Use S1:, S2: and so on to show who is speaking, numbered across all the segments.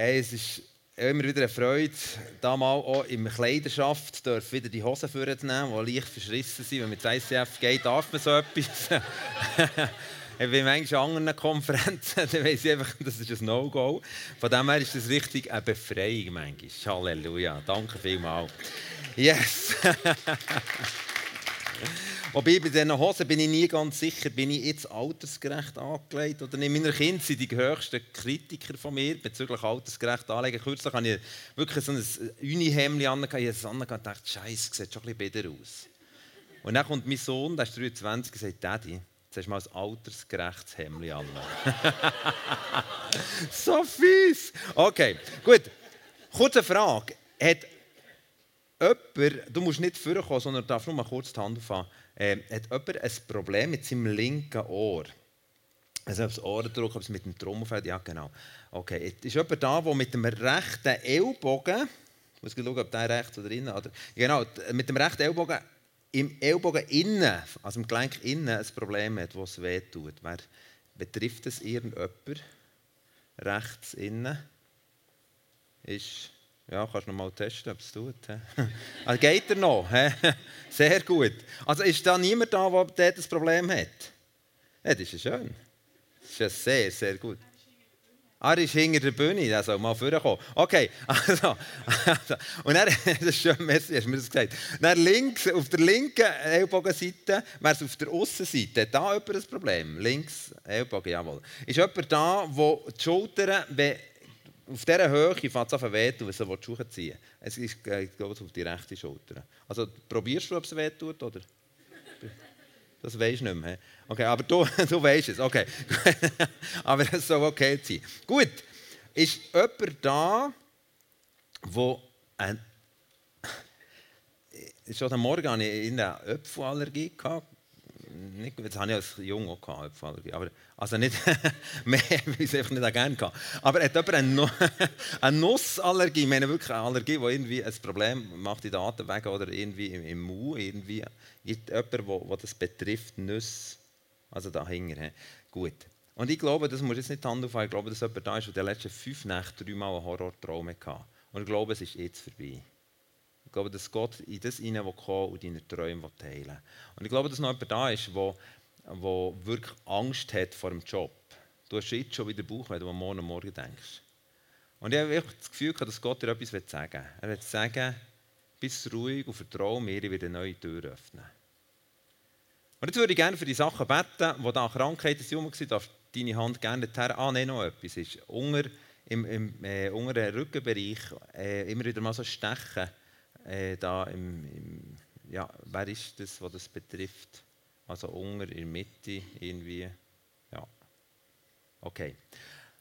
S1: Hey, es ist immer wieder eine Freude, da mal auch in Kleiderschaft wieder die Hosen vorzunehmen, die leicht verschrissen sind. Wenn man ins ICF geht, darf man so etwas. Ich bin manchmal an anderen Konferenzen, dann weiss ich einfach, das ist ein No-Go. Von dem her ist das richtig eine Befreiung manchmal. Halleluja. Danke vielmals. Yes. Wobei bei diesen Hosen bin ich nie ganz sicher, bin ich jetzt altersgerecht angelegt oder nicht. Meine Kinder sind die höchsten Kritiker von mir bezüglich altersgerecht anlegen. Kürzlich habe ich wirklich so ein Unihemd an. Ich habe es und dachte, Scheiße, sieht schon ein bisschen besser aus. Und dann kommt mein Sohn, der ist 23, und sagt, Daddy, jetzt hast du mal ein altersgerechtes Hemd an. so fies! Okay, gut. Kurze Frage. Hat jemand, du musst nicht vorkommen, sondern darfst nur mal kurz die Hand aufhaben, äh, hat jemand ein Problem mit seinem linken Ohr? Also ob es Ohrendruck, ob es mit dem Trommelfell, ja genau. Okay, ist jemand da, der mit dem rechten Ellbogen, ich muss schauen, ob der rechts oder innen, oder, genau, mit dem rechten Ellbogen im Ellbogen innen, also im Gelenk innen, ein Problem hat, das es wehtut. Wer betrifft es irgendjemand? Rechts innen ist ja, kannst du noch mal testen, ob es tut. also geht er noch? Sehr gut. Also ist da niemand da, der dort ein Problem hat? Ja, das ist schön. Das ist ja sehr, sehr gut. Ah, er ist hinter der Bühne, der soll mal vorkommen. Okay, also, also, und dann, das ist schön, merci, hast du mir das gesagt. Dann links, auf der linken Ellbogenseite, wäre es auf der Aussenseite, da jemand ein Problem? Links, Ellbogen, jawohl. Ist jemand da, der die Schultern, auf dieser Höhe fängt es an wehtun, wenn du Schuhe ziehen Es ist, geht auf die rechte Schulter. Also probierst du, ob es wehtut, oder? Das weisst du nicht mehr. Okay, aber du, du weißt es. Okay. aber es soll okay sein. Gut. Ist jemand da, der ein schon am Morgen hatte ich eine Öpfelallergie. Nicht, das hatte ich als Jung auch, Öpfelallergie. Aber also nicht mehr, weil ich es einfach nicht gerne hatte. Aber hat jemand eine, eine Nussallergie, ich meine wirklich eine Allergie, die irgendwie ein Problem macht in den Atemwegen oder irgendwie im, im Mund, irgendwie. Jemand, der das betrifft, Nüsse, also dahinter. Gut. Und ich glaube, das muss jetzt nicht die Hand aufhalten, ich glaube, dass jemand da ist, der die letzten fünf Nächte dreimal einen Horrortraum hatte. Und ich glaube, es ist jetzt vorbei. Ich glaube, dass Gott in das hineinkommt und deine Träume teilen will. Und ich glaube, dass noch jemand da ist, der der wirklich Angst hat vor dem Job. Du hast jetzt schon wieder Bauch, wenn du Morgen, Morgen denkst. Und ich habe das Gefühl, dass Gott dir etwas sagen will. Er will sagen, bist ruhig und vertraue mir, ich werde neue Tür öffnen. Und jetzt würde ich gerne für die Sachen beten, wo da Krankheiten sind, darf deine Hand gerne dorthin. Ah, nein, noch etwas. Ist unter, im, im äh, unteren Rückenbereich äh, immer wieder mal so Stechen. Äh, da im, im, ja, wer ist das, was das betrifft? Also unter, in der Mitte irgendwie. Ja. Okay.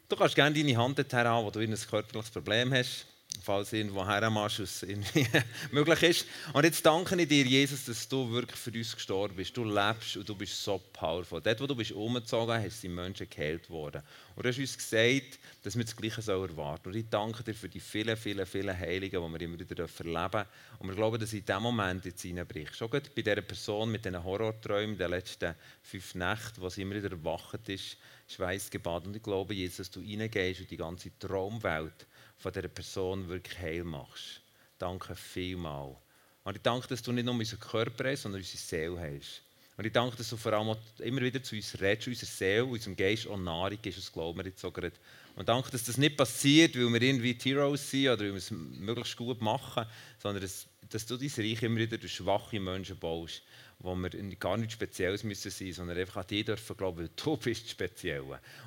S1: Du kannst gerne deine Hand dorthin haben, wo du ein körperliches Problem hast falls irgendwo irgendwie möglich ist. Und jetzt danke ich dir, Jesus, dass du wirklich für uns gestorben bist. Du lebst und du bist so powerful. Dort, wo du bist umgezogen bist, sind Menschen geheilt worden. Und du hast uns gesagt, dass wir das Gleiche erwarten sollen. Und ich danke dir für die vielen, vielen, vielen Heiligen, die wir immer wieder erleben dürfen. Und wir glauben, dass in diesem Moment jetzt hineinbricht. Schon bei dieser Person mit diesen Horrorträumen der letzten fünf Nächte, sie immer wieder erwacht ist, Schweißgebad. Und ich glaube, Jesus, dass du reingehst in die ganze Traumwelt von dieser Person wirklich heil machst. Danke vielmal. Und ich danke, dass du nicht nur unseren Körper hast, sondern unsere Seele hast. Und ich danke, dass du vor allem immer wieder zu uns redest, unserer Seele, unserem Geist auch Nahrung ist, das glauben wir jetzt gerade. Und danke, dass das nicht passiert, weil wir irgendwie Heroes sind oder weil wir es möglichst gut machen, sondern dass, dass du dein Reich immer wieder durch schwache Menschen baust, wo wir gar nichts Spezielles müssen sein sondern einfach an dich dürfen glauben, weil du bist speziell.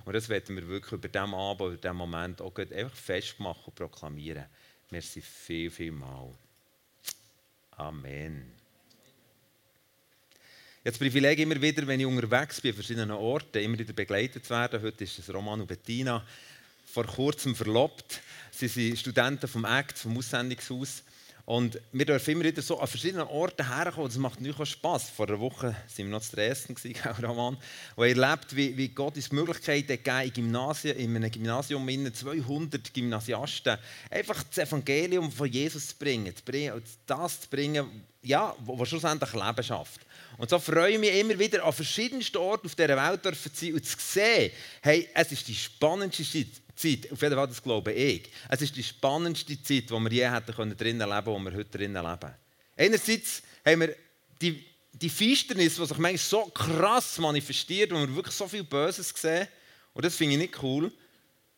S1: Und das werden wir wirklich über diesen Abend, über diesen Moment auch einfach festmachen und proklamieren. Merci viel, viel mal. Amen. Jetzt Privileg immer wieder, wenn ich unterwegs bin, an verschiedenen Orten, immer wieder begleitet zu werden. Heute ist es Roman und Bettina vor kurzem verlobt. Sie sind Studenten vom ACT, vom Aussendungshaus. Und wir dürfen immer wieder so an verschiedenen Orten herkommen. Das macht auch Spass. Vor einer Woche waren wir noch zu Dresden, Roman, wo ihr erlebt, wie, wie Gott uns Möglichkeiten gegeben in, in einem Gymnasium in 200 Gymnasiasten einfach das Evangelium von Jesus zu bringen, das zu bringen, ja, was schlussendlich Leben schafft. Und so freue ich mich immer wieder, an verschiedensten Orten auf dieser Welt zu sein und zu sehen, hey, es ist die spannendste Zeit. Auf jeden Fall, das glaube ich. Es ist die spannendste Zeit, die wir je hätten können drinnen leben können, wo wir heute drinnen leben. Einerseits haben wir die, die Finsternis, die sich manchmal so krass manifestiert, wo wir wirklich so viel Böses sehen. Und das finde ich nicht cool.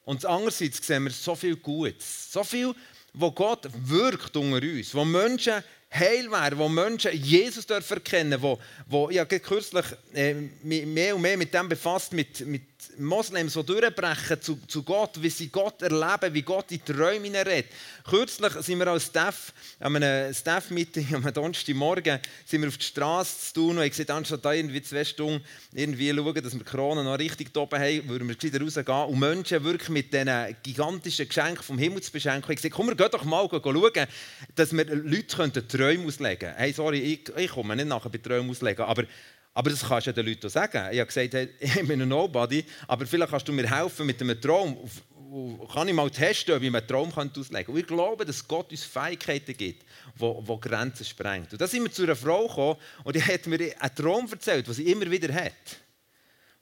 S1: Und andererseits sehen wir so viel Gutes. So viel, wo Gott wirkt unter uns. Wo Menschen heil werden, wo Menschen Jesus erkennen dürfen, wo, wo ich habe kürzlich äh, mehr und mehr mit dem befasst, mit, mit Moslems, die durchbrechen zu, zu Gott, wie sie Gott erleben, wie Gott in die Träume redet. Kürzlich sind wir als Staff, an einem Staff-Meeting am Donnerstagmorgen, sind wir auf die Straße zu tun und ich gesagt, anstatt da irgendwie zwei Stunden irgendwie schauen, dass wir Corona noch richtig oben haben, würden wir wieder rausgehen und Menschen wirklich mit diesen gigantischen Geschenken vom Himmel zu beschenken. Ich gesagt, komm, wir gehen doch mal schauen, dass wir Leute Träume auslegen können. Hey, sorry, ich, ich komme nicht nachher bei Träumen auslegen, aber aber das kannst du ja den Leuten sagen. Ich habe gesagt, hey, ich bin ein Nobody, aber vielleicht kannst du mir helfen mit einem Traum. Kann ich mal testen, ob ich einen Traum auslegen kann? Und ich glaube, dass Gott uns Fähigkeiten gibt, die, Grenzen sprengt. Und da sind wir zu einer Frau gekommen und die hat mir einen Traum erzählt, den sie immer wieder hat.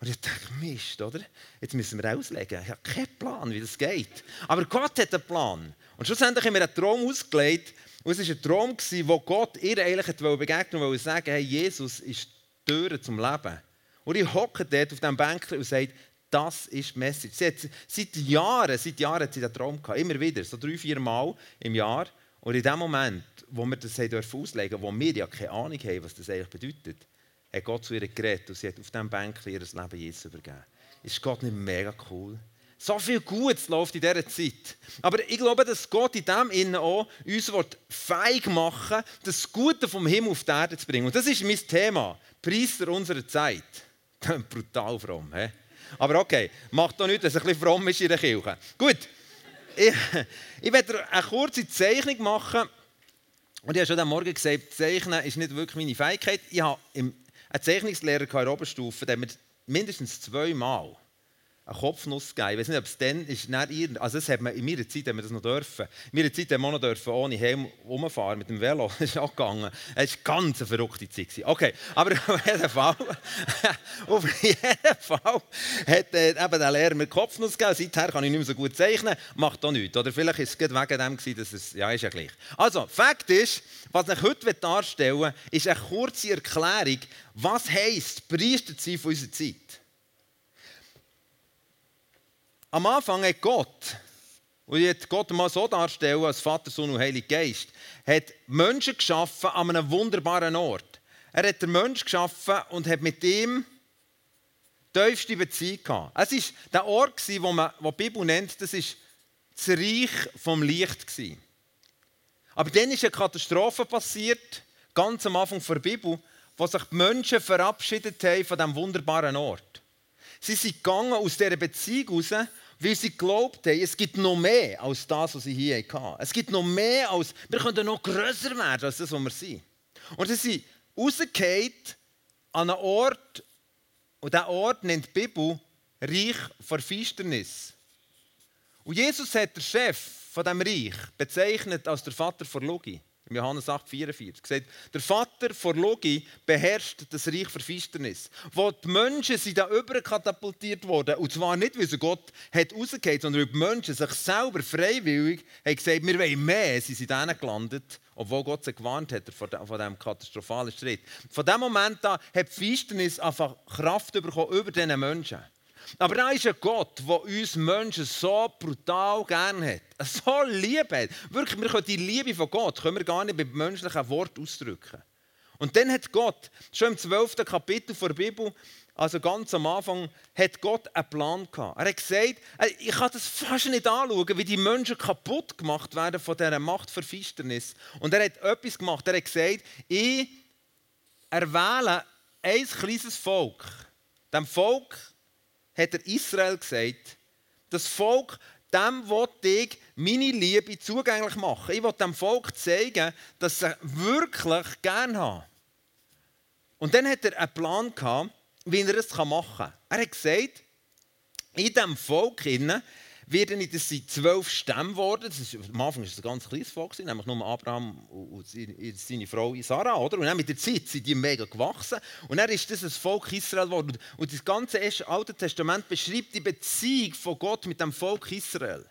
S1: Und ich dachte, Mist, oder? Jetzt müssen wir auslegen. Ich habe keinen Plan, wie das geht. Aber Gott hat einen Plan. Und schlussendlich haben wir einen Traum ausgelegt. Und es war ein Traum, wo Gott ihr eigentlich begegnen wollte und sagen, hey, Jesus ist Türen zum Leben. Und ich hocke dort auf diesem Bänkchen und sage, das ist die Message. Sie hat, seit Jahren, seit Jahren hat sie diesen Traum gehabt. Immer wieder, so drei, vier Mal im Jahr. Und in dem Moment, wo wir das auslegen wo wir ja keine Ahnung haben, was das eigentlich bedeutet, hat Gott zu ihr geredet und sie hat auf diesem Bänkchen ihr Leben Jesus übergeben. Ist Gott nicht mega cool? So viel Gutes läuft in dieser Zeit. Aber ich glaube, dass Gott in dem Innen auch uns feig machen das Gute vom Himmel auf die Erde zu bringen. Und das ist mein Thema. Priester unserer Zeit. Brutal fromm. He? Aber okay, macht doch nichts, dass es ein bisschen fromm ist in der Kirche. Gut, ich, ich werde eine kurze Zeichnung machen. Und ich habe schon am Morgen gesagt, Zeichnen ist nicht wirklich meine Fähigkeit. Ich habe einen Zeichnungslehrer in der Oberstufe, der mir mindestens zweimal eine Kopfnuss gegeben. Ich weiß nicht, ob es dann ist, nicht also das hat man, in meiner Zeit haben wir das noch dürfen. In meiner Zeit haben wir noch dürfen, ohne Helm rumfahren mit dem Velo. Das ist auch gegangen. Es war ganz eine verrückte Zeit. Okay, aber auf jeden Fall, auf jeden Fall hat äh, eben der Lehrer mir Kopfnuss gegeben. Seither kann ich nicht mehr so gut zeichnen. Macht auch nichts. Oder vielleicht ist es wegen dem gewesen, dass es, ja, ist ja gleich. Also, Fakt ist, was ich heute darstellen will, ist eine kurze Erklärung, was heisst Priester sein von unserer Zeit. Am Anfang hat Gott, und ich jetzt Gott mal so darstellen als Vater, Sohn und Heiliger Geist, hat Menschen geschaffen an einem wunderbaren Ort. Er hat den Menschen geschaffen und hat mit ihm tiefste Beziehung gehabt. Es war der Ort, wo man, wo die Bibel nennt, das ist das Reich vom Licht. Aber dann ist eine Katastrophe passiert, ganz am Anfang der Bibel, wo sich die Menschen verabschiedet haben von diesem wunderbaren Ort. Sie sind gegangen aus dieser Beziehung heraus weil sie glaubt haben, es gibt noch mehr als das, was sie hier hatten. Es gibt noch mehr als, wir können noch grösser werden als das, was wir sind. Und sie sind rausgefallen an einen Ort, und dieser Ort nennt die Bibel Reich vor Finsternis. Und Jesus hat den Chef von diesem Reich bezeichnet als der Vater vor Logi. Im Johannes 8, 44. Gesagt, der Vater vor Logi beherrscht das Reich für Finsternis. Wo die Menschen sind da überkatapultiert worden. Und zwar nicht, weil sie Gott hat rausgegeben, sondern weil die Menschen sich selber freiwillig haben gesagt, wir wollen mehr. Sie sind dann gelandet, obwohl Gott sie gewarnt hat von diesem katastrophalen Schritt. Von dem Moment an hat die Finsternis einfach Kraft bekommen über diesen Menschen. Aber da ist ein Gott, der uns Menschen so brutal gerne hat, so lieb hat. Wirklich, wir können die Liebe von Gott können wir gar nicht mit menschlichen Worten ausdrücken. Und dann hat Gott, schon im 12. Kapitel der Bibel, also ganz am Anfang, hat Gott einen Plan gehabt. Er hat gesagt, ich kann das fast nicht anschauen, wie die Menschen kaputt gemacht werden von dieser Machtverfinsternis. Und er hat etwas gemacht. Er hat gesagt, ich erwähle ein kleines Volk. Dem Volk hat er Israel gesagt, das Volk, dem wollte ich meine Liebe zugänglich machen. Ich will dem Volk zeigen, dass sie wirklich gerne haben. Und dann hat er einen Plan gehabt, wie er es machen kann. Er hat gesagt, in diesem Volk werden das sind zwölf Stämme geworden. Das ist, am Anfang war es ein ganz kleines Volk, nämlich nur Abraham und seine Frau Sarah. Oder? Und dann mit der Zeit sind die mega gewachsen. Und dann ist das ein Volk Israel geworden. Und das ganze Alte Testament beschreibt die Beziehung von Gott mit dem Volk Israel,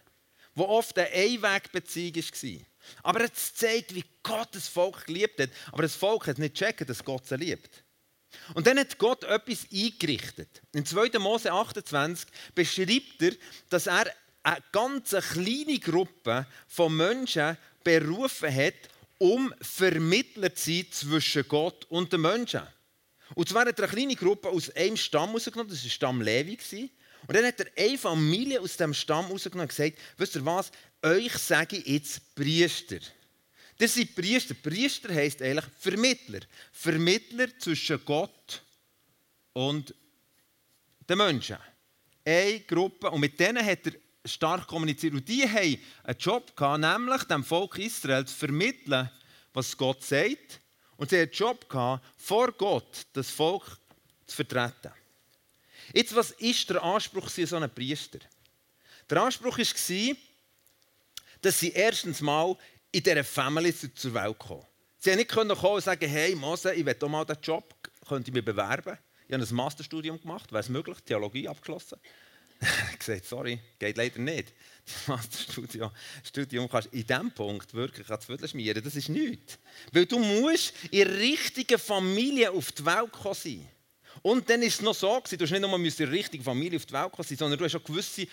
S1: wo oft eine Einwegbeziehung war. Aber es zeigt, wie Gott das Volk geliebt hat. Aber das Volk hat nicht gecheckt, dass Gott sie liebt. Und dann hat Gott etwas eingerichtet. In 2. Mose 28 beschreibt er, dass er eine ganz kleine Gruppe von Menschen berufen hat, um Vermittler zu sein zwischen Gott und den Menschen. Und zwar hat er eine kleine Gruppe aus einem Stamm rausgenommen, das war Stamm Levi. Und dann hat er eine Familie aus diesem Stamm rausgenommen und gesagt, wisst ihr was, euch sage ich jetzt Priester. Das sind Priester. Priester heisst eigentlich Vermittler. Vermittler zwischen Gott und den Menschen. Eine Gruppe. Und mit denen hat er stark kommuniziert. Und die haben einen Job gehabt, nämlich dem Volk Israel zu vermitteln, was Gott sagt. Und sie hatten einen Job gehabt, vor Gott das Volk zu vertreten. Jetzt, was ist der Anspruch so einem Priester? Der Anspruch war, dass sie erstens mal in dieser Family zur Welt kommen. Sie nicht kommen und sagen, hey Mose, ich will auch mal diesen Job, könnte ich mich bewerben? Ich habe ein Masterstudium gemacht, wäre es möglich, Theologie abgeschlossen. ich gesagt, sorry, geht leider nicht. Das Masterstudium Studium kannst in diesem Punkt wirklich ans Viertel schmieren, das ist nichts. Weil du musst in der richtigen Familie auf die Welt kommen sein. Und dann ist es noch so, du musst nicht nur in der richtigen Familie auf die Welt kommen sein, sondern du hast auch gewisse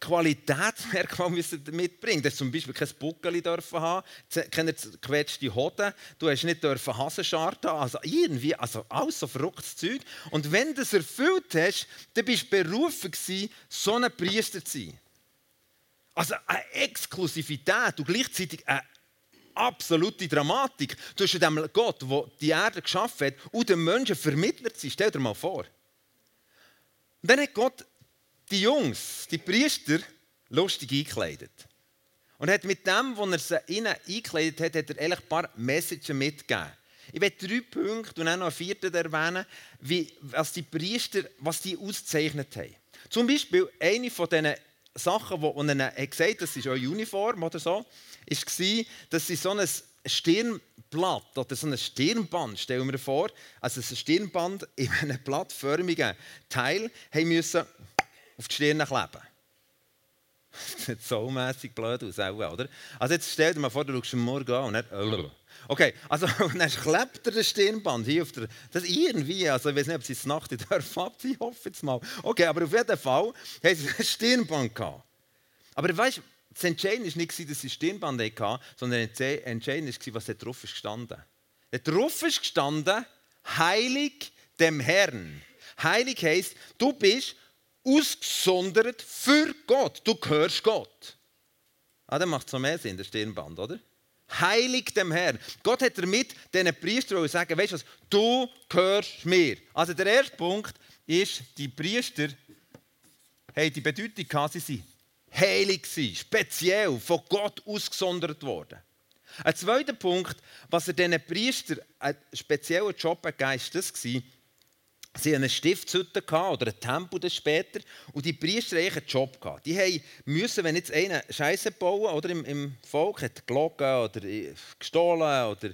S1: Qualitätsmerkmal mitbringen. Du zum Beispiel kein Buckeli dürfen haben, keine gequetschte Hoden, du hast nicht dürfen Hasenscharte haben, also irgendwie, also alles so verrücktes Zeug. Und wenn du das erfüllt hast, dann bist du berufen gewesen, so ein Priester zu sein. Also eine Exklusivität und gleichzeitig eine absolute Dramatik zwischen dem Gott, der die Erde geschaffen hat, und dem Menschen vermittelt sie. Stell dir mal vor. Und dann hat Gott die Jungs, die Priester, lustig eingekleidet. Und hat mit dem, was er sie ihnen eingekleidet hat, hat er ein paar Messages mitgegeben. Ich werde drei Punkte und dann noch einen vierten erwähnen, wie, was die Priester was die ausgezeichnet haben. Zum Beispiel eine von diesen Sachen, die er gesagt hat, das ist eure Uniform oder so, war, dass sie so ein Stirnblatt oder so ein Stirnband, stellen wir vor, also ein Stirnband in einem blattförmigen Teil, haben müssen auf die Stirn kleben. Das sieht so blöd aus, oder? Also jetzt stell dir mal vor, du schaust am Morgen an und dann... Okay, also dann klebt er das Stirnband hier auf der... Das irgendwie, also ich weiß nicht, ob sie es Nacht in der abziehen, ich hoffe jetzt mal. Okay, aber auf jeden Fall haben sie ein Stirnband gehabt. Aber weißt du, das Entscheidende war nicht, dass sie Stirnband hatten, sondern das Entscheidende war, was drauf ist gestanden. Da drauf ist gestanden, heilig dem Herrn. Heilig heisst, du bist ausgesondert für Gott. Du gehörst Gott. Ah, dann macht es noch mehr Sinn, der Stirnband, oder? Heilig dem Herrn. Gott hat damit diesen Priester sagen, weißt du was, du gehörst mir. Also der erste Punkt ist, die Priester haben die Bedeutung gehabt, sie sind heilig speziell von Gott ausgesondert worden. Ein zweiter Punkt, was er diesen Priester einen speziellen Job gegeben hat, war Sie hatten eine Stiftshütte oder ein Tempel später und die Priester hatten einen Job. Die mussten, wenn jetzt einer Scheiße bauen oder im, im Volk hat gelogen oder gestohlen oder,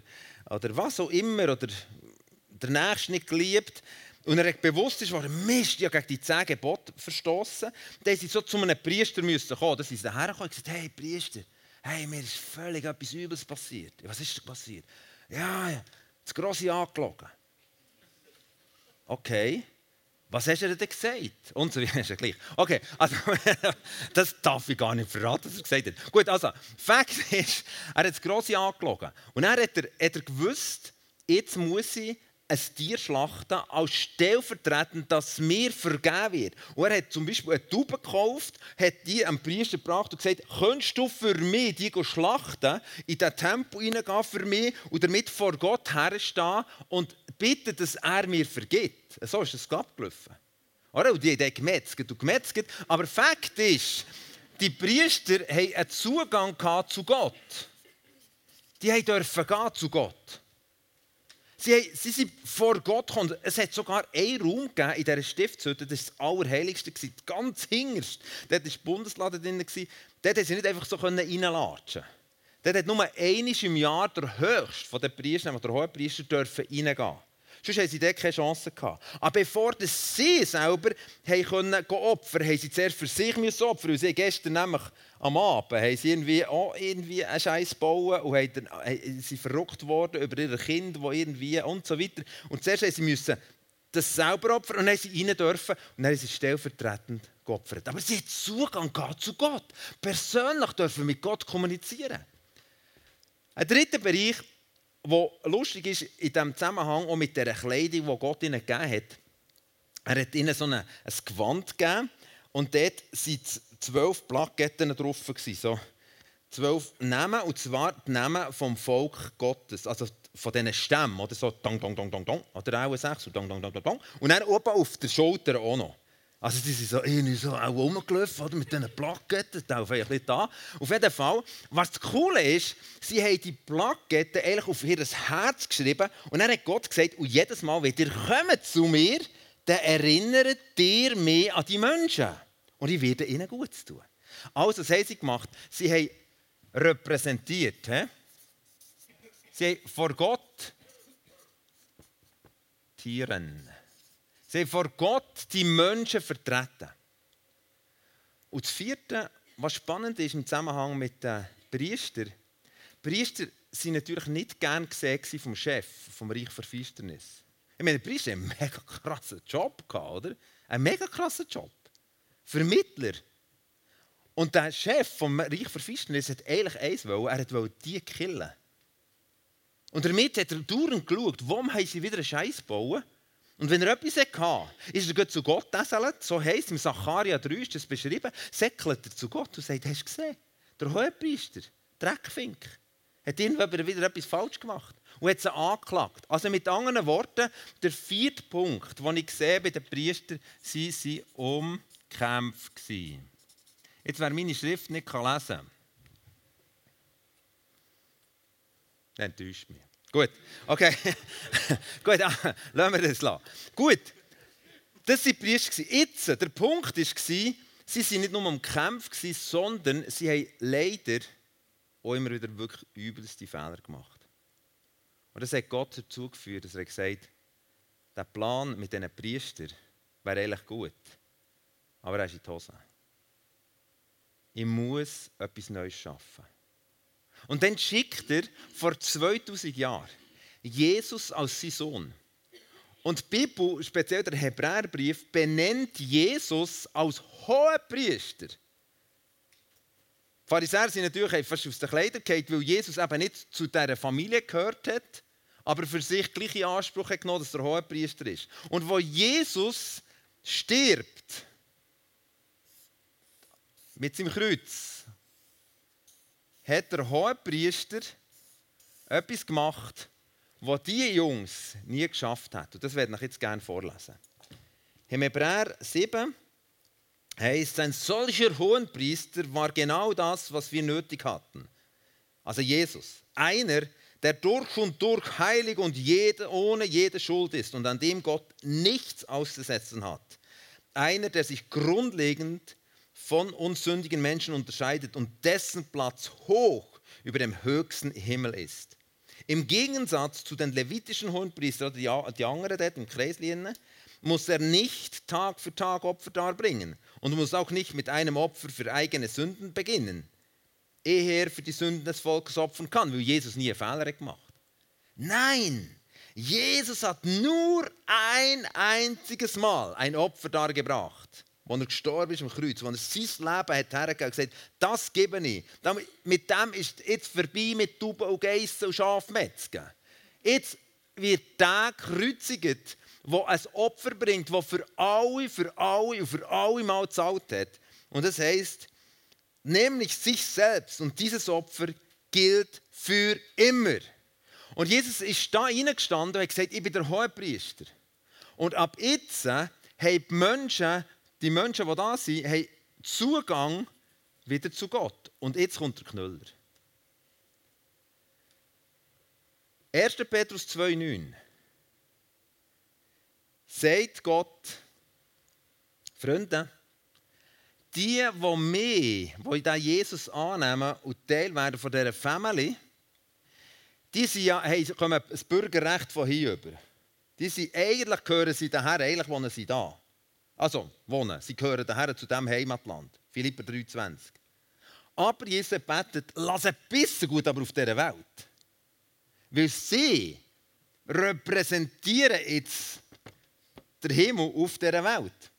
S1: oder was auch immer oder der Nächste nicht geliebt und er bewusst ist, war Mist, ja gegen die zehn Gebote verstoßen, dann sie so zu einem Priester müssen kommen. Dann sind sie hergekommen und gesagt, hey Priester, hey, mir ist völlig etwas Übles passiert. Was ist passiert? Ja, ja, das Grosse angelogen. Okay, was hast du denn gesagt? Und so weiter, ist ja gleich. Okay, also, das darf ich gar nicht verraten, was er gesagt hat. Gut, also, Fakt ist, er hat das Grosse angelogen. Und dann hat er, hat er gewusst, jetzt muss ich ein Tier schlachten, als stellvertretend, dass mir vergeben wird. Und er hat zum Beispiel eine Taube gekauft, hat die einem Priester gebracht und gesagt, könntest du für mich die schlachten, in den Tempel hineingehen für mich und damit vor Gott herstehen und bitten, dass er mir vergibt. So ist es abgelaufen. Oder? Und die haben gemetzelt und gemetzelt. Aber Fakt ist, die Priester hatten einen Zugang zu Gott. Die gehen zu Gott. Sie, sie sind vor Gott gekommen. Es hat sogar einen Raum gegeben in dieser Stiftshütte, das war das Allerheiligste, ganz hinterst. Dort war die Bundeslade drin. Dort konnten sie nicht einfach so reinlatschen. Dort hat nur einmal im Jahr der Höchste von den Priestern, nämlich der Hohepriester, dürfen reingehen. Sonst haben sie dort keine Chance gehabt. Aber bevor sie selber haben können opfern haben sie zuerst für sich müssen opfern weil sie gestern nämlich am Abend haben sie irgendwie auch irgendwie einen Scheiß bauen und haben, haben, sind verrückt worden über ihre Kinder, die irgendwie und so weiter. Und zuerst haben sie müssen das selber opfern und dann sind sie rein dürfen und dann haben sie stellvertretend geopfert. Aber sie haben Zugang zu Gott. Persönlich dürfen mit Gott kommunizieren. Ein dritter Bereich was lustig ist in diesem Zusammenhang, auch mit der Kleidung, die Gott ihnen gegeben hat. Er hat ihnen so ein, ein Gewand gegeben und dort waren zwölf Plaketten drauf. So zwölf Namen, und zwar die Namen vom Volk Gottes, also von diesen Stämmen, oder so, dong, dong, dong, dong, dong, oder auch sechs, und dong, dong, dong, dong, und dann oben auf der Schulter auch noch. Also die sind so irgendwie so auch rumgelaufen oder, mit diesen Plaketten, da auf ein da. Auf jeden Fall, was das Coole ist, sie haben die Plaketten eigentlich auf ihr Herz geschrieben und dann hat Gott gesagt, und jedes Mal, wenn ihr kommt zu mir, dann erinnert ihr mich an die Menschen und ich werde ihnen gut tun. Also, was haben sie gemacht? Sie haben repräsentiert. He? Sie haben vor Gott Tieren Sie haben vor Gott die Menschen vertreten. Und das vierte, was spannend ist im Zusammenhang mit den Priestern, Priester waren natürlich nicht gern gesehen vom Chef vom Reich Finsternis. Ich meine, Priester hatten einen mega krassen Job, oder? Einen mega krassen Job. Vermittler. Und der Chef vom Reich Finsternis hat eigentlich eins wollen, er wollte die killen. Und damit hat er dauernd geschaut, warum haben sie wieder einen Scheiß bauen und wenn er etwas hatte, ist er zu Gott gesäckelt, so heisst es im Sacharja 3 ist das beschrieben, säckelt er zu Gott und sagt, hast du gesehen, der Hohepriester, Dreckfink, hat irgendwann wieder etwas falsch gemacht und hat sie angeklagt. Also mit anderen Worten, der vierte Punkt, den ich sehe bei den Priestern, sie waren umkämpft. Jetzt, wer meine Schrift nicht lesen kann, enttäuscht mich. Gut, okay. Gut, ah, lassen wir das lassen. Gut, das waren die Priester. Jetzt, der Punkt war, sie waren nicht nur am Kampf, sondern sie haben leider auch immer wieder wirklich übelste Fehler gemacht. Und das hat Gott dazu geführt, dass er gesagt hat, der Plan mit diesen Priestern wäre eigentlich gut, aber er ist in die Hose. Ich muss etwas Neues schaffen. Und dann schickt er vor 2000 Jahren Jesus als sein Sohn. Und die Bibel, speziell der Hebräerbrief, benennt Jesus als Hohepriester. Die Pharisäer sind natürlich fast aus den Kleidern gefallen, weil Jesus eben nicht zu dieser Familie gehört hat, aber für sich gleiche Anspruch hat genommen, dass er Hohepriester ist. Und wo Jesus stirbt, mit seinem Kreuz, hat der Hohepriester etwas gemacht, was die Jungs nie geschafft haben. Und das werde ich jetzt gerne vorlesen. Im Hebräer 7 heißt, ein solcher Hohenpriester war genau das, was wir nötig hatten. Also Jesus. Einer, der durch und durch heilig und jede, ohne jede Schuld ist und an dem Gott nichts auszusetzen hat. Einer, der sich grundlegend von uns sündigen Menschen unterscheidet und dessen Platz hoch über dem höchsten Himmel ist. Im Gegensatz zu den levitischen Hohenpriestern, die, die anderen dort im Kreislinie, muss er nicht Tag für Tag Opfer darbringen und muss auch nicht mit einem Opfer für eigene Sünden beginnen, ehe er für die Sünden des Volkes opfern kann, weil Jesus nie Fehler hat gemacht. Nein, Jesus hat nur ein einziges Mal ein Opfer dargebracht wo er gestorben ist am Kreuz, wo er sein Leben hat hergegeben und gesagt das gebe ich. Mit dem ist jetzt vorbei mit Tauben und Geissen und Schafmetzgen. Jetzt wird der gekreuzigt, der ein Opfer bringt, das für alle, für alle und für alle mal gezahlt hat. Und das heisst, nämlich sich selbst. Und dieses Opfer gilt für immer. Und Jesus ist da reingestanden und hat gesagt, ich bin der Hohepriester. Und ab jetzt haben die Menschen die Menschen, die da sind, haben Zugang wieder zu Gott. Und jetzt kommt der Knüller. 1. Petrus 2,9 sagt Gott, Freunde, die, die mich, die diesen Jesus annehmen und Teil werden von dieser Family, die sind ja, hey, kommen das Bürgerrecht von hier über. Die sind, eigentlich gehören sie daher, eigentlich wohnen sie da. Also, wohnen, sie gehören daher zu diesem Heimatland. Philipper 3,20. Aber Jesus betet, lass ein bisschen gut aber auf dieser Welt. Weil sie repräsentieren jetzt den Himmel auf dieser Welt.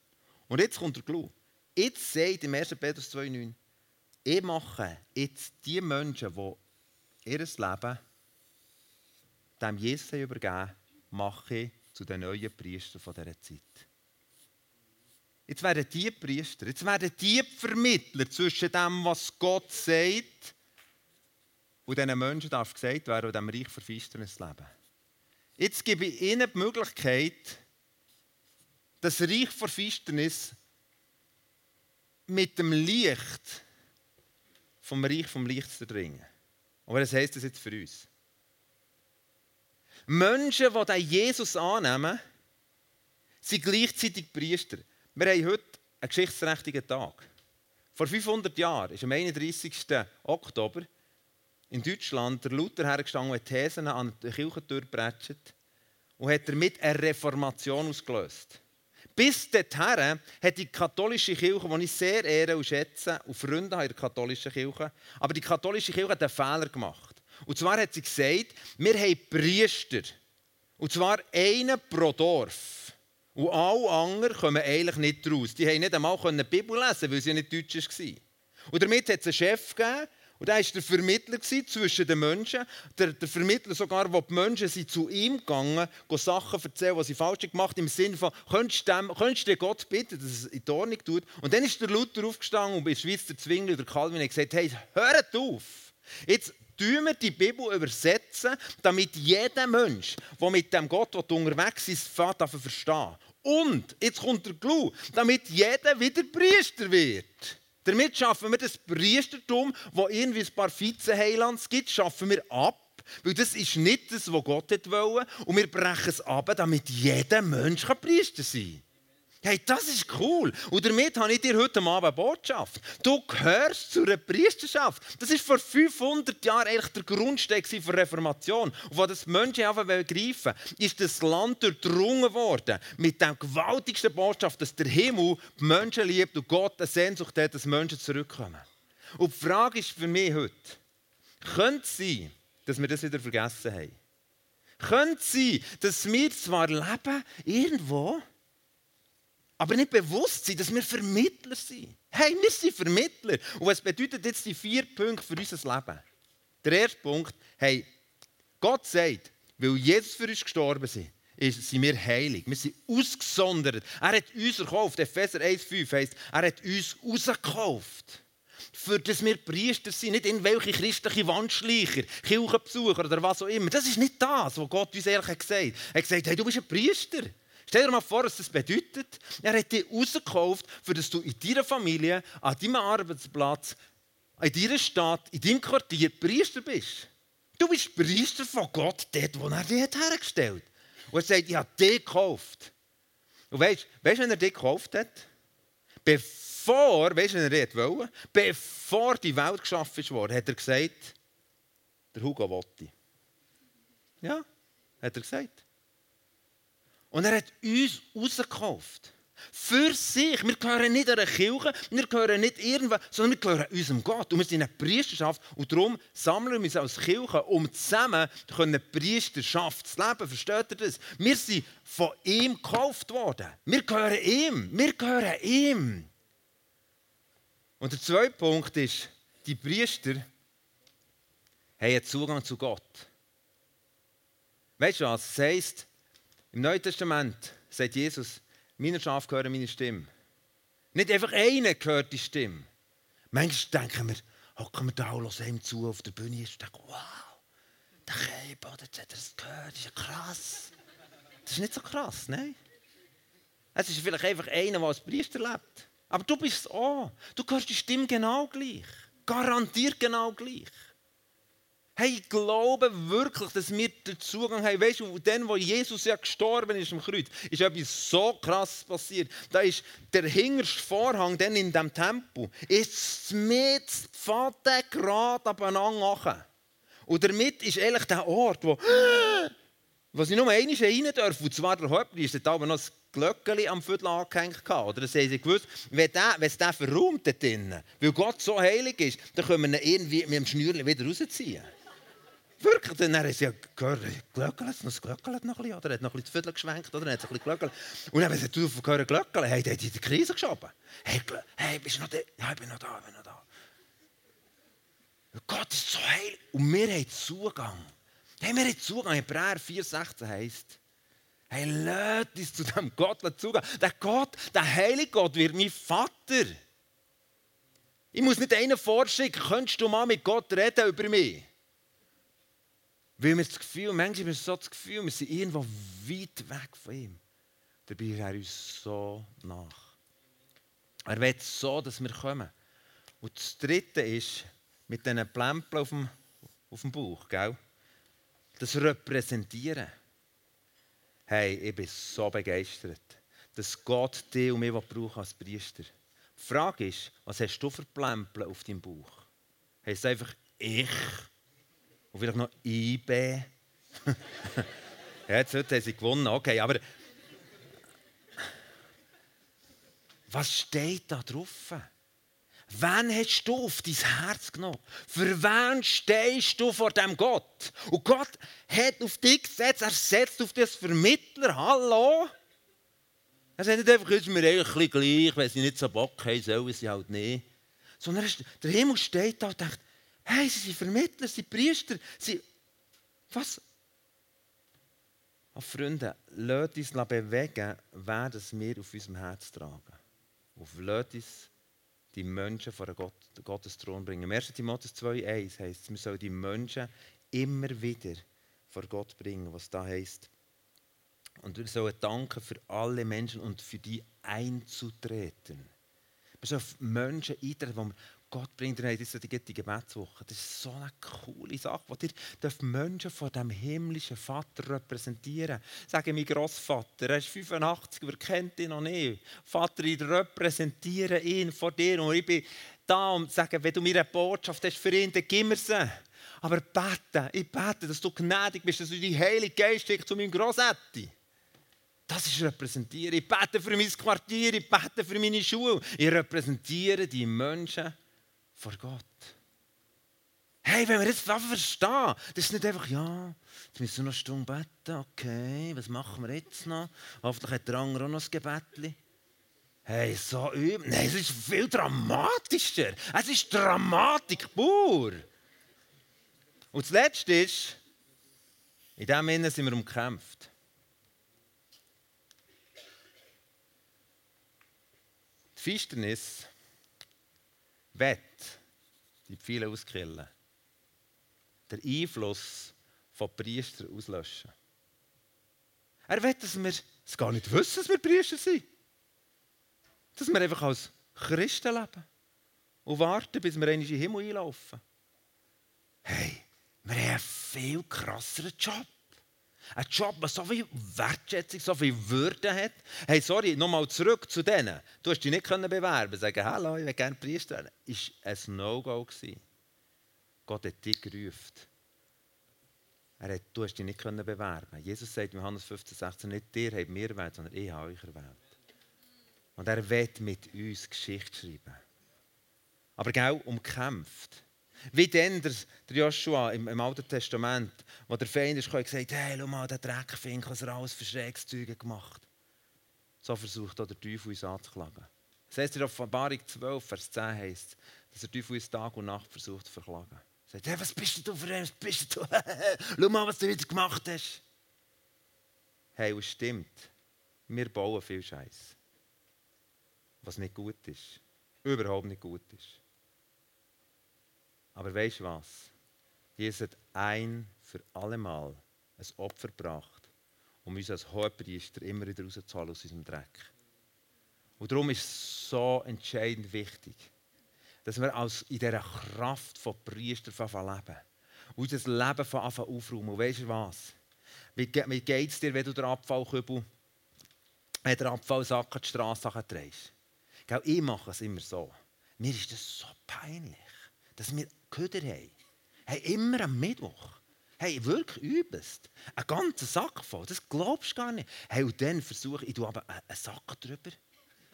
S1: Und jetzt kommt der Clou. Jetzt sagt im 1. Petrus 2,9, ich mache jetzt die Menschen, die ihr Leben dem Jesus übergeben mache zu den neuen Priestern dieser Zeit. Jetzt werden die Priester, jetzt werden die Vermittler zwischen dem, was Gott sagt, und diesen Menschen darf gesagt werden, in diesem Reich Verfinsternis leben. Jetzt gebe ich ihnen die Möglichkeit, das Reich Verfinsternis mit dem Licht vom Reich vom Licht zu dringen. Aber was heisst das jetzt für uns? Menschen, die Jesus annehmen, sind gleichzeitig Priester. Wir haben heute einen geschichtsträchtigen Tag. Vor 500 Jahren, ist am 31. Oktober, in Deutschland der Luther hergestanden und Thesen an der Kirchentür gebretscht und hat damit eine Reformation ausgelöst. Bis dahin hat die katholische Kirche, die ich sehr ehre und schätze, und Freunde in der katholischen Kirche, aber die katholische Kirche hat einen Fehler gemacht. Und zwar hat sie gesagt, wir haben Priester. Und zwar einen pro Dorf. Und alle anderen kommen eigentlich nicht raus. Die haben nicht einmal die Bibel lesen weil sie nicht Deutsch war. Und damit hat es einen Chef gegeben, und er war der Vermittler zwischen den Menschen. Der, der, Vermittler sogar, wo die Menschen sind zu ihm gegangen, Sachen erzählen, die sie falsch gemacht haben, im Sinne von, könntest du, könntest du Gott bitten, dass es in die Ordnung tut? Und dann ist der Luther aufgestanden und in der Schweiz der Zwingli oder Calvin hat gesagt, hey, hört auf! Jetzt tun wir die Bibel übersetzen, damit jeder Mensch, der mit dem Gott der unterwegs ist, Vater verstehen Und, jetzt kommt der Clou, damit jeder wieder Priester wird. Damit schaffen wir das Priestertum, wo irgendwie ein paar Vizeheilands gibt, schaffen wir ab. Weil das ist nicht das, was Gott wollte. Und wir brechen es ab, damit jeder Mensch Priester sein kann. Hey, das ist cool. Und damit habe ich dir heute Abend eine Botschaft. Du gehörst zu einer Priesterschaft. Das ist vor 500 Jahren eigentlich der Grundstein für Reformation. Und als das Menschen begreifen ist das Land durchdrungen worden mit der gewaltigsten Botschaft, dass der Himmel die Menschen liebt und Gott eine Sehnsucht hat, dass Menschen zurückkommen. Und die Frage ist für mich heute, könnte es sein, dass wir das wieder vergessen haben? Könnte es sein, dass wir zwar leben, irgendwo, aber nicht bewusst sein, dass wir Vermittler sind. Hey, wir sind Vermittler. Und was bedeutet jetzt die vier Punkte für unser Leben? Der erste Punkt, hey, Gott sagt, weil Jesus für uns gestorben ist, sind wir heilig. Wir sind ausgesondert. Er hat uns gekauft. Epheser 1,5 heisst, er hat uns rausgekauft. Für dass wir Priester sind, nicht irgendwelche christliche Wandschleicher, Kirchenbesucher oder was auch immer. Das ist nicht das, was Gott uns ehrlich gesagt hat. Er hat gesagt, hey, du bist ein Priester. Stell dir mal vor, was das bedeutet. Er hat dich rausgekauft, für dass du in deiner Familie, an deinem Arbeitsplatz, in deiner Stadt, in deinem Quartier Priester bist. Du bist Priester von Gott, dort, wo er dich hergestellt hat. Und er sagt, ich habe dich gekauft. Und weißt du, wenn er dich gekauft hat? Bevor, weißt du, er das wollte? Bevor die Welt geschaffen wurde, hat er gesagt, der Hugo Wotti. Ja, hat er gesagt. Und er hat uns rausgekauft. Für sich. Wir gehören nicht einer Kirche, wir gehören nicht irgendwo, sondern wir gehören unserem Gott. Und wir sind eine Priesterschaft. Und darum sammeln wir uns als Kirche, um zusammen eine Priesterschaft zu leben. Versteht ihr das? Wir sind von ihm gekauft worden. Wir gehören ihm. Wir gehören ihm. Und der zweite Punkt ist, die Priester haben Zugang zu Gott. Weißt du was? Das heisst, im Neuen Testament sagt Jesus, meine Schafe hören meine Stimme. Nicht einfach einer hört die Stimme. Manchmal denken wir, hocken wir da und hören ihm zu auf der Bühne und denken, wow, der Keib, jetzt hat er gehört, das ist ja krass. Das ist nicht so krass, nein. Es ist vielleicht einfach einer, der als Priester lebt. Aber du bist es auch. Du hörst die Stimme genau gleich. Garantiert genau gleich. Hey, ich glaube wirklich, dass wir den Zugang haben. Weißt du, dann, wo Jesus ja gestorben ist am Kreuz, ist etwas so krass passiert. Da ist der hinterste Vorhang dann in dem Tempel, ist mit Pfaden gerade abeinander. Und damit ist eigentlich der Ort, wo, was ich nur einmal rein darf, und zwar der Hauptpriester, da aber noch das Glöckchen am Viertel angehängt. Oder das haben sie gewusst, wenn, der, wenn es den verräumt dort drinnen, weil Gott so heilig ist, dann können wir ihn irgendwie mit dem Schnürchen wieder rausziehen. Wirklich, dann haben sie ja gehört, glöckelt, noch Glöckelt noch ein bisschen, oder? Er hat noch ein bisschen Viertel geschwenkt, oder? Er hat ein bisschen glöckelt. Und dann haben sie auf gehört, Glöckelt, hey, der hat in die Krise geschoben. Hey, hey, bist du noch da? Ja, ich bin noch da, ich bin noch da. Gott ist so heilig. Und wir haben Zugang. Hey, wir haben Zugang. Hebräer 4,16 heisst, hey, lasst uns zu diesem Gott Zugang. Der Gott, der heilige Gott wird mein Vater. Ich muss nicht einen vorschicken, könntest du mal mit Gott reden über mich? Weil wir das Gefühl, manchmal haben wir so das Gefühl, wir sind irgendwo weit weg von ihm. Dabei ist er uns so nach. Er will so, dass wir kommen. Und das Dritte ist, mit diesen Plämpeln auf dem, auf dem Bauch, gell? das Repräsentieren. Hey, ich bin so begeistert, dass Gott dich und mich braucht als Priester. Die Frage ist, was hast du für Plämpeln auf deinem Bauch? Heißt einfach ich? Und vielleicht noch IB? ja, jetzt haben sie gewonnen, okay, aber was steht da drauf? Wen hast du auf dein Herz genommen? Für wen stehst du vor dem Gott? Und Gott hat auf dich gesetzt, er setzt auf das Vermittler. Hallo? Er sagt nicht einfach, ist mir eigentlich gleich, wenn sie nicht so Bock haben, sollen sie halt nicht. Sondern der Himmel steht da und denkt, hey, sie sind Vermittler, sie sind Priester, sie... Was? Oh, Freunde, lasst uns bewegen, wer das wir auf unserem Herz tragen. Auf lasst uns die Menschen vor Gott, Gottes Thron bringen. Im 1. Timotheus 2,1 heißt es, wir sollen die Menschen immer wieder vor Gott bringen, was da heißt. Und wir sollen danken für alle Menschen und für die einzutreten. Wir sollen auf Menschen eintreten, die Gott bringt ihr jetzt die, Gebetswoche. Das ist so eine coole Sache, die ihr Menschen von dem himmlischen Vater repräsentieren Sagen mein Großvater, er ist 85, wer kennt ihn noch nicht? Vater, ich repräsentiere ihn vor dir und ich bin da und sage, wenn du mir eine Botschaft hast für ihn, dann gib mir sie. Aber bete, ich bete, dass du gnädig bist, dass du die Heilige Geist schickst zu meinem Grossetti. Das ist repräsentieren. Ich bete für mein Quartier, ich bete für meine Schule. Ich repräsentiere die Menschen vor Gott. Hey, wenn wir jetzt verstehen, das ist nicht einfach, ja, jetzt müssen wir noch eine Stunde beten, okay, was machen wir jetzt noch? Hoffentlich hat der andere auch noch ein Gebetchen. Hey, so üben. Nein, es ist viel dramatischer. Es ist Dramatik pur. Und das Letzte ist, in diesem Sinne sind wir umkämpft. Die Finsternis wird die Pfeile auskillen. Der Einfluss von Priestern auslöschen. Er will, dass wir es gar nicht wissen, dass wir Priester sind. Dass wir einfach als Christen leben und warten, bis wir in den Himmel einlaufen. Hey, wir haben einen viel krasseren Job. Ein Job, der so viel Wertschätzung, so viel Würde hat. Hey, sorry, nochmal zurück zu denen. Du hast dich nicht bewerben sagen, hallo, ich will gerne Priester werden. War ein No-Go. Gott hat dich gerufen. Er hat, du hast dich nicht bewerben Jesus sagt in Johannes 15, 16, nicht dir habt mir erwählt, sondern ich habe euch erwählt. Und er wird mit uns Geschichte schreiben. Aber genau umkämpft. Wie dann der, der Joshua im, im, Alten Testament, wo der Feind ist, gesagt hey, schau mal, der Dreckfink, was er alles für Schrägszeuge gemacht So versucht auch der Teufel uns anzuklagen. Das heißt in Offenbarung 12, Vers 10 heißt dass der Teufel uns Tag und Nacht versucht zu verklagen. Er sagt, hey, was bist du für ein, was bist du? schau mal, was du wieder gemacht hast. Hey, es stimmt. Wir bauen viel Scheiß. Was nicht gut ist. Überhaupt nicht gut ist. Aber weißt du was? Jesus hat ein für allemal ein Opfer gebracht, um uns als Hohepriester immer wieder rauszuholen aus unserem Dreck. Und darum ist es so entscheidend wichtig, dass wir als in dieser Kraft von Priester leben. unser Leben von Anfang aufräumen. Und weißt du was? Wie, geht es dir, wenn du den Abfallkübel, wenn der Abfallsack an die Straße trägst? Ich mache es immer so. Mir ist das so peinlich, dass wir Köder haben. Hey, immer am Mittwoch. Hey, wirklich übelst. Ein ganzer Sack voll, das glaubst du gar nicht. Hey, und dann versuche ich, ich aber einen Sack drüber.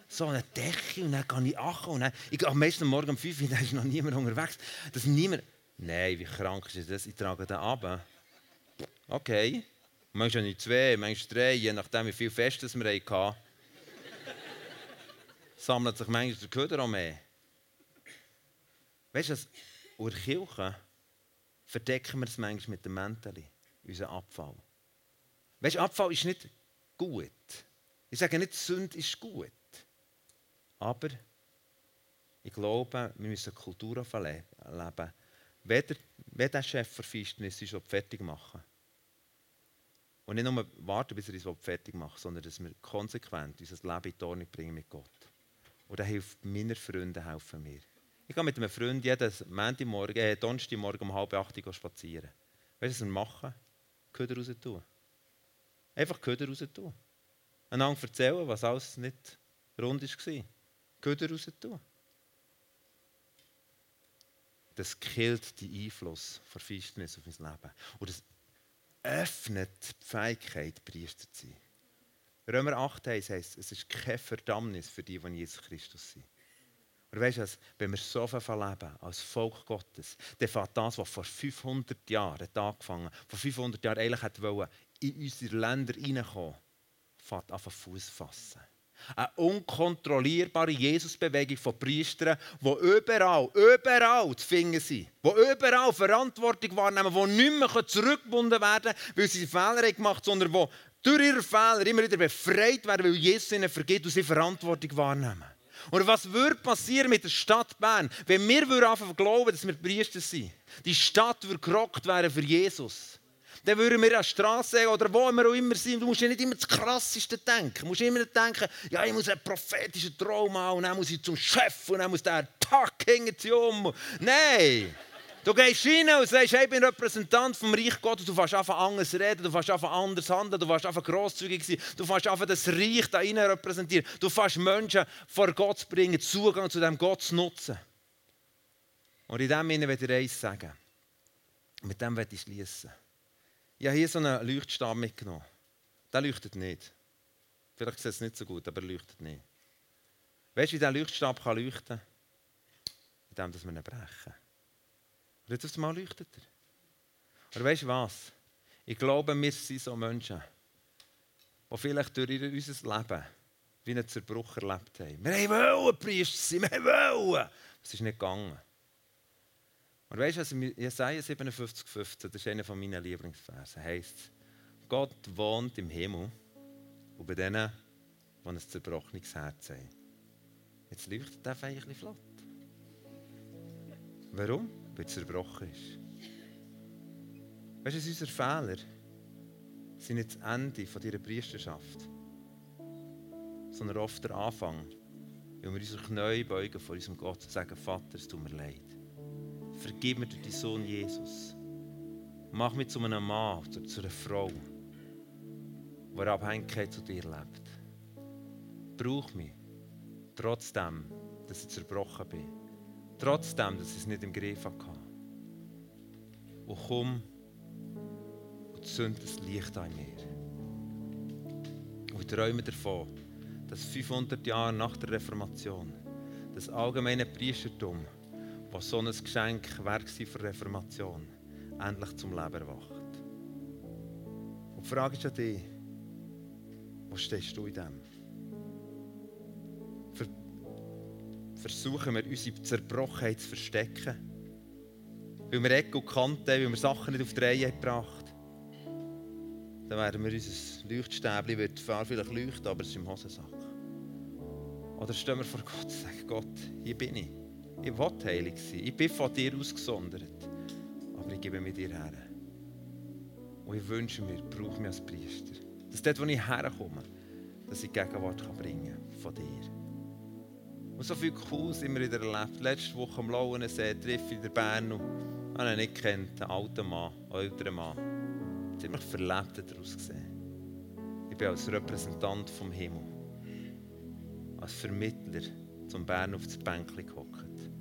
S1: So eine Decke und dann gehe ich achen ich am meisten Morgen um 5 Uhr, dann ist noch niemand unterwegs. Dass niemand, nein, wie krank ist das? Ich trage den ab. Okay. Manchmal nicht zwei, manchmal drei, je nachdem wie viel Festes wir hatten. Sammelt sich manchmal der Köder auch mehr. Weißt du, in der Kirche verdecken wir es manchmal mit dem Mäntel, unseren Abfall. Weißt du, Abfall ist nicht gut. Ich sage nicht, Sünde ist gut. Aber ich glaube, wir müssen eine Kultur leben. Wenn der, der Chef der Finsternis ist, fertig machen Und nicht nur warten, bis er uns fertig macht, sondern dass wir konsequent unser Leben in die Ordnung bringen mit Gott. Und das hilft meinen Freunden, helfen mir. Ich gehe mit einem Freund jeden Montagmorgen, äh, Donnerstagmorgen um halb acht spazieren. Weißt du, was wir machen? Köder raus tun. Einfach Köder raus tun. Einander erzählen, was alles nicht rund war. Köder raus tun. Das killt den Einfluss von Finsternis auf mein Leben. Und das öffnet die Fähigkeit, Priester zu sein. Römer 8 heißt, es ist keine Verdammnis für die, die Jesus Christus sind. Und weißt du, wenn wir so viel leben als Volk Gottes, dann fängt das, was vor 500 Jahren hat angefangen vor 500 Jahren eigentlich hat wollen, in unsere Länder hineinkommen, fängt an Fuß fassen. Eine unkontrollierbare Jesusbewegung von Priestern, die überall, überall zu finden sind. Die überall Verantwortung wahrnehmen, die nicht mehr zurückgebunden werden können, weil sie Fehler gemacht haben, sondern die durch ihre Fehler immer wieder befreit werden, weil Jesus ihnen vergeht und sie Verantwortung wahrnehmen. Und was würde passieren mit der Stadt Bern, wenn wir anfangen glauben, dass wir Priester sind? Die Stadt würde gerockt werden für Jesus. Dann würden wir an der Straße oder wo wir auch immer sind. Du musst ja nicht immer das Krasseste denken. Du musst immer denken, ja, ich muss einen prophetischen Traum haben und dann muss ich zum Chef und dann muss der Tag hängen um. Nein! Du gehst rein und sagst, ich bin Repräsentant vom Reich Gottes. Du fährst einfach anders reden, du fährst einfach anders handeln, du fährst einfach grosszügig sein, du fährst einfach das Reich da rein repräsentieren. Du fährst Menschen vor Gott bringen, Zugang zu dem Gott zu nutzen. Und in dem Sinne werde ich eins sagen. Mit dem werde ich schließen. Ich habe hier so einen Leuchtstab mitgenommen. Der leuchtet nicht. Vielleicht sieht es nicht so gut, aber er leuchtet nicht. Weißt du, wie dieser Leuchtstab kann leuchten kann? Indem wir ihn brechen. Und jetzt einmal leuchtet er. Aber weißt du was? Ich glaube, wir sind so Menschen, die vielleicht durch unser Leben wie einen Zerbruch erlebt haben. Wir wollen Priester sein, wir wollen. Es ist nicht gegangen. Und weißt du, also Jesaja 57, 15, das ist einer meiner Lieblingsverse, heißt, Gott wohnt im Himmel und bei denen, die ein zerbrochenes Herz haben. Jetzt leuchtet der ein bisschen flott. Warum? Weil es zerbrochen ist. Weißt du, unsere Fehler sind nicht das Ende von dieser Priesterschaft, sondern oft der Anfang, weil wir unsere Knie beugen vor unserem Gott und sagen, Vater, es tut mir leid. Vergib mir deinen Sohn Jesus. Mach mich zu einem Mann oder zu einer Frau, der Abhängigkeit zu dir lebt. Brauch mich, trotzdem, dass ich zerbrochen bin Trotzdem, dass ich es nicht im Griff hatte. Und komm und zünd das Licht an mir. Und ich träume davon, dass 500 Jahre nach der Reformation das allgemeine Priestertum, was so ein Geschenk war für die Reformation, endlich zum Leben erwacht. Und die Frage ist an dich, wo stehst du in dem? Versuchen wir, unsere Zerbrochenheit zu verstecken. Weil wir Ecken und Kanten weil wir Sachen nicht auf die Reihe gebracht haben. Dann werden wir unser Leuchtstäbchen, wird vielleicht leuchten, aber es ist im Hosensack. Oder stehen wir vor Gott und sagen, Gott, hier bin ich. Ich will heilig sein. Ich bin von dir ausgesondert. Aber ich gebe mir dir her. Und ich wünsche mir, brauche mich als Priester. Dass dort, wo ich herkomme, dass ich Gegenwart bringen kann von dir. Und so viel Cooles immer wieder erlebt. Letzte Woche am Lauensee treffe ich in Bern. Und Ich habe ihn nicht kennt, einen alten Mann, einen älteren Mann. Ziemlich verlebt daraus gesehen. Ich bin als Repräsentant vom Himmel, als Vermittler zum Bern auf das Bänkchen gehockt.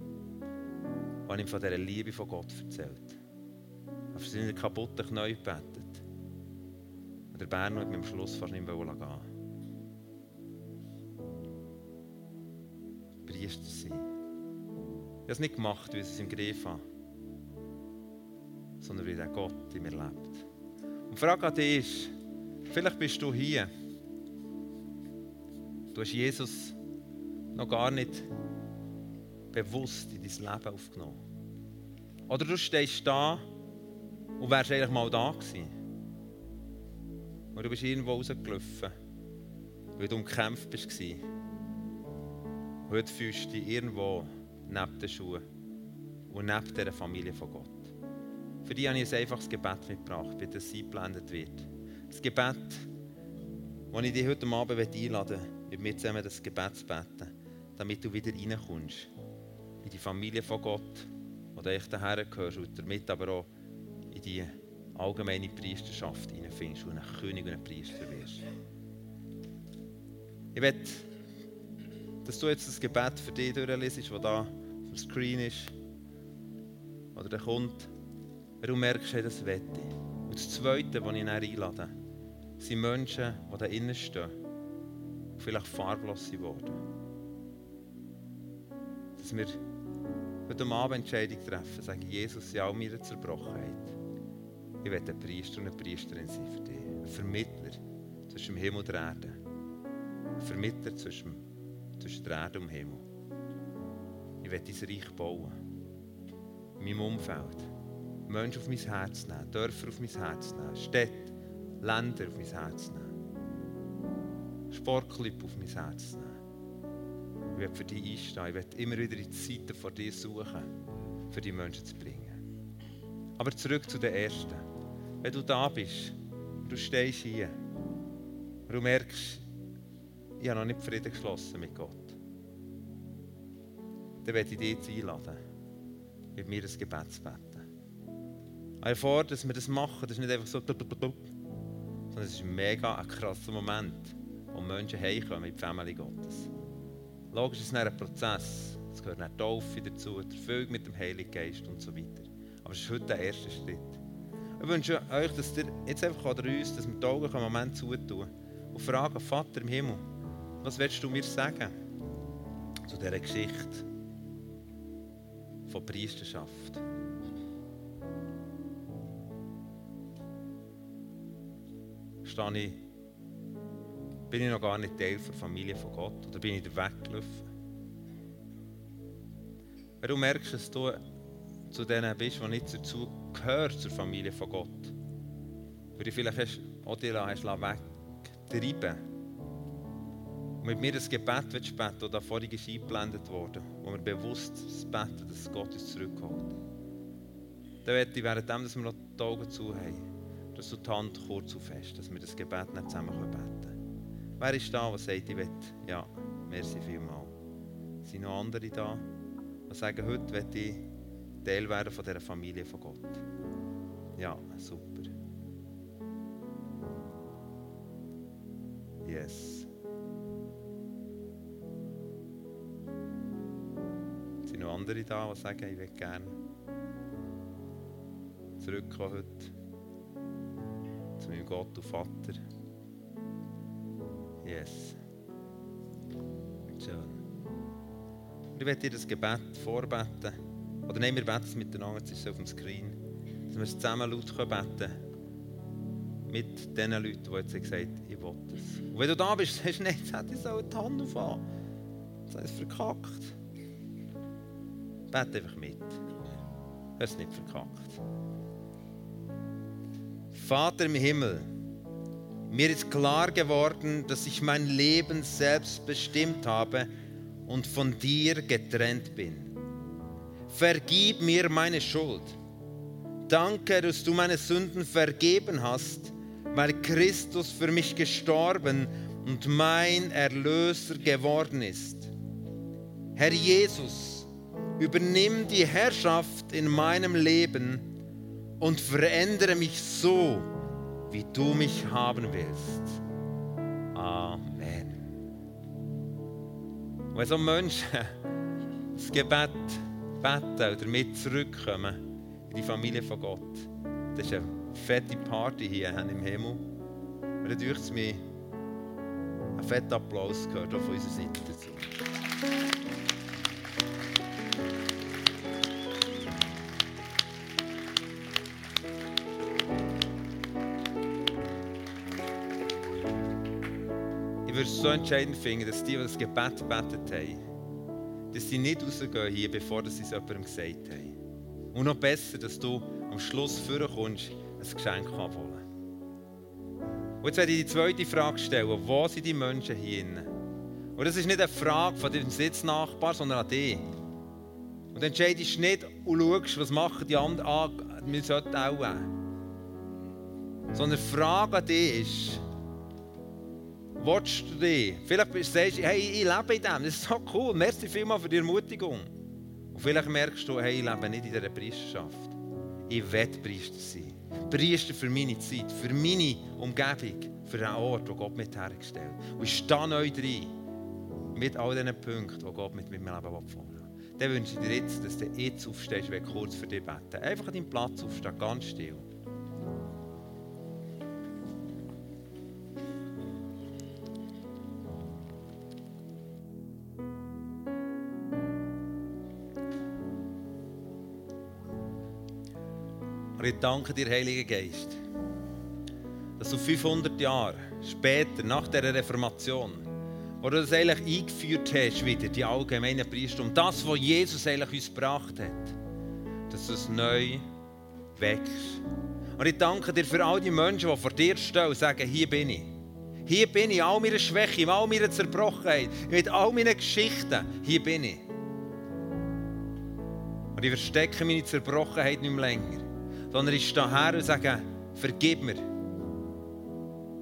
S1: Und ihm von dieser Liebe von Gott erzählt. Auf seine kaputten Knie gebetet. Und der Bern hat mir am Schluss fast nicht mehr gehen habe es nicht gemacht, weil ich es im Griff habe, sondern weil der Gott in mir lebt. Und die Frage an dich ist, vielleicht bist du hier, du hast Jesus noch gar nicht bewusst in dein Leben aufgenommen. Oder du stehst da und wärst eigentlich mal da gewesen. Und du bist irgendwo rausgelaufen, weil du umkämpft. Und heute fühlst du dich irgendwo neben den Schuhen und neben dieser Familie von Gott. Für die habe ich ein einfaches Gebet mitgebracht, bitte, es eingeblendet wird. Das Gebet, das ich dich heute Abend einladen möchte, mit mir zusammen das Gebet zu beten, damit du wieder reinkommst in die Familie von Gott, wo du echt daher gehörst und damit aber auch in die allgemeine Priesterschaft hineinfindest und ein König und ein Priester wirst. Ich will, dass du jetzt das Gebet für dich durchliest, das da auf dem Screen ist. Oder der kommt, du merkst, hey, das wette. Und das Zweite, was ich dann einlade, sind Menschen, die da innen stehen und vielleicht farblos sind worden. Dass wir heute Abend Entscheidung treffen, sagen, Jesus, in all meiner Zerbrochenheit, ich werde ein Priester und eine Priesterin sein für dich. Ein Vermittler zwischen dem Himmel und der Erde. Ein Vermittler zwischen, zwischen der Erde und dem Himmel. Ich werde dein Reich bauen. In meinem Umfeld. Menschen auf mein Herz nehmen, Dörfer auf mein Herz nehmen, Städte, Länder auf mein Herz nehmen. Sportclub auf mein Herz nehmen. Ich werde für dich einstehen. Ich werde immer wieder in die Zeiten vor dir suchen, für die Menschen zu bringen. Aber zurück zu den Ersten. Wenn du da bist, du stehst hier und du merkst, ich habe noch nicht Frieden geschlossen mit Gott, dann werde ich dich jetzt einladen, mit mir das Gebet zu beten. Aber vor, dass wir das machen, das ist nicht einfach so, sondern es ist ein mega ein krasser Moment, wo Menschen heimkommen in die Familie Gottes. Logisch ist es ein Prozess. Es gehört eine Taufe dazu, der Füllung mit dem Heiligen Geist und so weiter. Aber es ist heute der erste Schritt. Ich wünsche euch, dass ihr jetzt einfach oder uns, dass wir die Augen einen Moment zutun und fragen, Vater im Himmel, was willst du mir sagen zu dieser Geschichte von Priesterschaft? Stehe ich, bin ich noch gar nicht Teil der Familie von Gott oder bin ich weggelaufen? Wenn du merkst, dass du zu denen bist, die nicht dazu gehört, zur Familie von Gott, weil du vielleicht auch dich hast wegtreiben und mit mir das Gebet willst beten, das da vorhin ist eingeblendet wurde, wo wir bewusst beten, dass Gott uns zurückholt. Dann werde ich, währenddem dass wir noch die Augen zu haben, dass du die Hand kurz aufhast, dass wir das Gebet nicht zusammen beten können. Wer ist da, der sagt, ich will, ja, merci vielmal. Sind noch andere da, die sagen, heute will ich Teil werden von dieser Familie von Gott? Ja, super. Yes. Andere da, die sagen, ich will gerne zurückkommen heute zu meinem Gott und Vater? Yes. Schön. Und ich werde dir das Gebet vorbeten. Oder nehmen wir beten es miteinander, jetzt ist es auf dem Screen. Dass wir es zusammen laut beten können. Mit den Leuten, die jetzt gesagt haben, ich will das. Und wenn du da bist, sagst du, nein, jetzt hätte ich so die Hand aufhaben. Jetzt habe ich es verkackt. Bete einfach mit. Hast es nicht verkackt. Vater im Himmel, mir ist klar geworden, dass ich mein Leben selbst bestimmt habe und von dir getrennt bin. Vergib mir meine Schuld. Danke, dass du meine Sünden vergeben hast, weil Christus für mich gestorben und mein Erlöser geworden ist. Herr Jesus, übernimm die Herrschaft in meinem Leben und verändere mich so, wie du mich haben willst. Amen. Wenn so Menschen das Gebet beten und damit zurückkommen in die Familie von Gott, das ist eine fette Party hier im Himmel. Und es mir einen fetten Applaus gehört auch von unserer Seite dazu. Würde es so entscheidend finden, dass die, die das Gebet gebetet haben, dass sie nicht rausgehen hier, bevor sie es jemandem gesagt haben. Und noch besser, dass du am Schluss vorkommst, ein Geschenk abholen. Und jetzt werde ich die zweite Frage stellen. Wo sind die Menschen hier? Und das ist nicht eine Frage von deinem Sitznachbar, sondern an dich. Und entscheidest nicht und schaust, was machen die anderen an, wir sollten auch. Sondern die Frage an dich ist, willst du dich? Vielleicht sagst du, hey, ich lebe in dem, das ist so cool, merci vielmals für die Ermutigung. Und vielleicht merkst du, hey, ich lebe nicht in dieser Priesterschaft. Ich will Priester sein. Priester für meine Zeit, für meine Umgebung, für den Ort, wo Gott mich hergestellt hat. Und ich stehe neu drin mit all diesen Punkten, die Gott mit meinem Leben vorhat. Dann wünsche ich dir jetzt, dass du jetzt aufstehst, wenn kurz für dich beten. Einfach an deinem Platz aufstehen, ganz still. Und ich danke dir, Heiliger Geist, dass du 500 Jahre später, nach der Reformation, wo du das eigentlich eingeführt hast, wieder, die allgemeinen Priester, um das, was Jesus eigentlich uns gebracht hat, dass du es neu wächst. Und ich danke dir für all die Menschen, die vor dir stehen und sagen, hier bin ich. Hier bin ich, all meine Schwäche, all meine Zerbrochenheit, mit all meinen Geschichten, hier bin ich. Und ich verstecke meine Zerbrochenheit nicht mehr länger sondern ich stehe her und sage, vergib mir.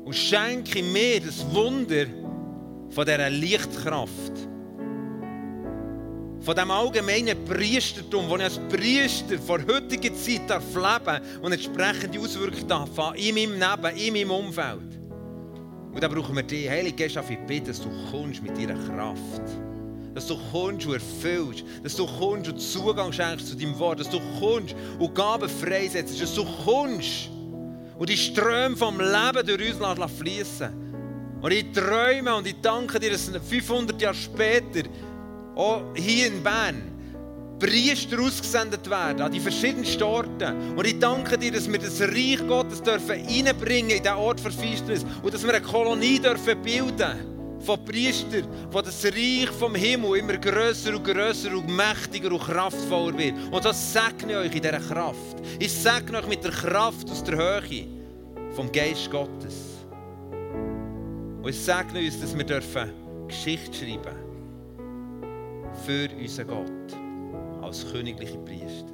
S1: Und schenke mir das Wunder von dieser Lichtkraft. Von dem allgemeinen Priestertum, wo ich als Priester vor heutiger Zeit darf leben und entsprechende Auswirkungen darf in meinem Leben, in meinem Umfeld. Und da brauchen wir dich, Heilige Geist, ich bitte, dass du kommst mit deiner Kraft dass du kommst und erfüllst, dass du kommst und Zugang schenkst zu deinem Wort, dass du kommst und Gaben freisetzt, dass du kommst und die Ströme vom Leben durch uns fließen Und ich träume und ich danke dir, dass 500 Jahre später, auch hier in Bern, Priester ausgesendet werden an die verschiedensten Orten. Und ich danke dir, dass wir das Reich Gottes dürfen reinbringen in diesen Ort für Finsternis und dass wir eine Kolonie dürfen bilden dürfen von Priestern, wo das Reich vom Himmel immer größer und größer und mächtiger und kraftvoller wird. Und das segne ich euch in dieser Kraft. Ich segne euch mit der Kraft aus der Höhe vom Geist Gottes. Und ich segne uns, dass wir dürfen Geschichte schreiben für unseren Gott als königliche Priester.